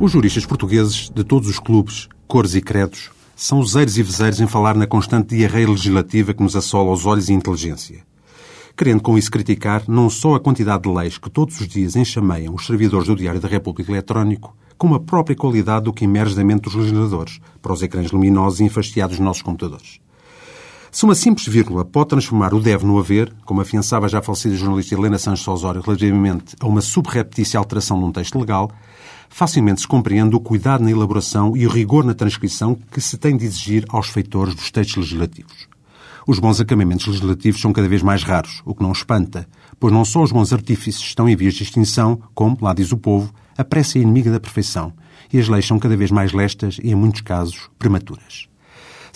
Os juristas portugueses, de todos os clubes, cores e credos, são useiros e vezeiros em falar na constante diarreia legislativa que nos assola os olhos e inteligência. Querendo com isso criticar não só a quantidade de leis que todos os dias enxameiam os servidores do Diário da República Eletrónico, como a própria qualidade do que emerge da mente dos legisladores para os ecrãs luminosos e enfastiados dos nossos computadores. Se uma simples vírgula pode transformar o deve no haver, como afiançava já a falecida jornalista Helena Santos Osório relativamente a uma subreptícia alteração de um texto legal, facilmente se compreende o cuidado na elaboração e o rigor na transcrição que se tem de exigir aos feitores dos textos legislativos. Os bons acabamentos legislativos são cada vez mais raros, o que não espanta, pois não só os bons artífices estão em vias de extinção, como, lá diz o povo, a pressa é inimiga da perfeição, e as leis são cada vez mais lestas e, em muitos casos, prematuras.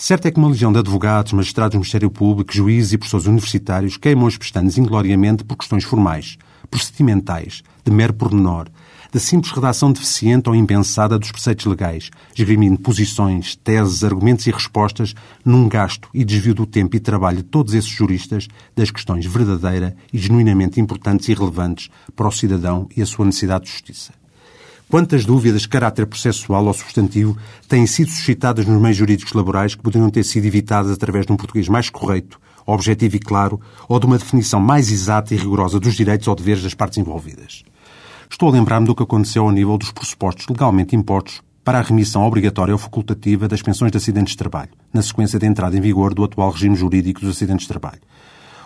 Certo é que uma legião de advogados, magistrados do Ministério Público, juízes e professores universitários queimam os pestanes ingloriamente por questões formais, procedimentais, de mero pormenor, da simples redação deficiente ou impensada dos preceitos legais, esgrimindo posições, teses, argumentos e respostas num gasto e desvio do tempo e trabalho de todos esses juristas das questões verdadeira e genuinamente importantes e relevantes para o cidadão e a sua necessidade de justiça. Quantas dúvidas de caráter processual ou substantivo têm sido suscitadas nos meios jurídicos laborais que poderiam ter sido evitadas através de um português mais correto, objetivo e claro, ou de uma definição mais exata e rigorosa dos direitos ou deveres das partes envolvidas? Estou a lembrar-me do que aconteceu ao nível dos pressupostos legalmente impostos para a remissão obrigatória ou facultativa das pensões de acidentes de trabalho, na sequência da entrada em vigor do atual regime jurídico dos acidentes de trabalho,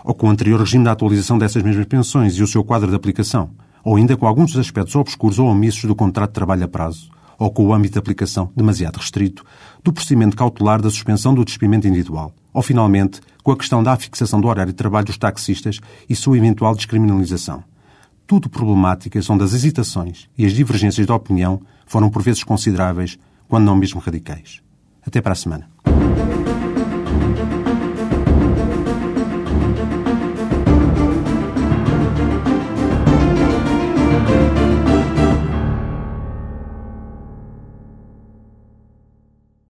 ou com o anterior regime da atualização dessas mesmas pensões e o seu quadro de aplicação, ou ainda com alguns dos aspectos obscuros ou omissos do contrato de trabalho a prazo, ou com o âmbito de aplicação demasiado restrito do procedimento cautelar da suspensão do despimento individual, ou finalmente com a questão da afixação do horário de trabalho dos taxistas e sua eventual descriminalização. Tudo problemáticas onde as hesitações e as divergências de opinião foram por vezes consideráveis, quando não mesmo radicais. Até para a semana.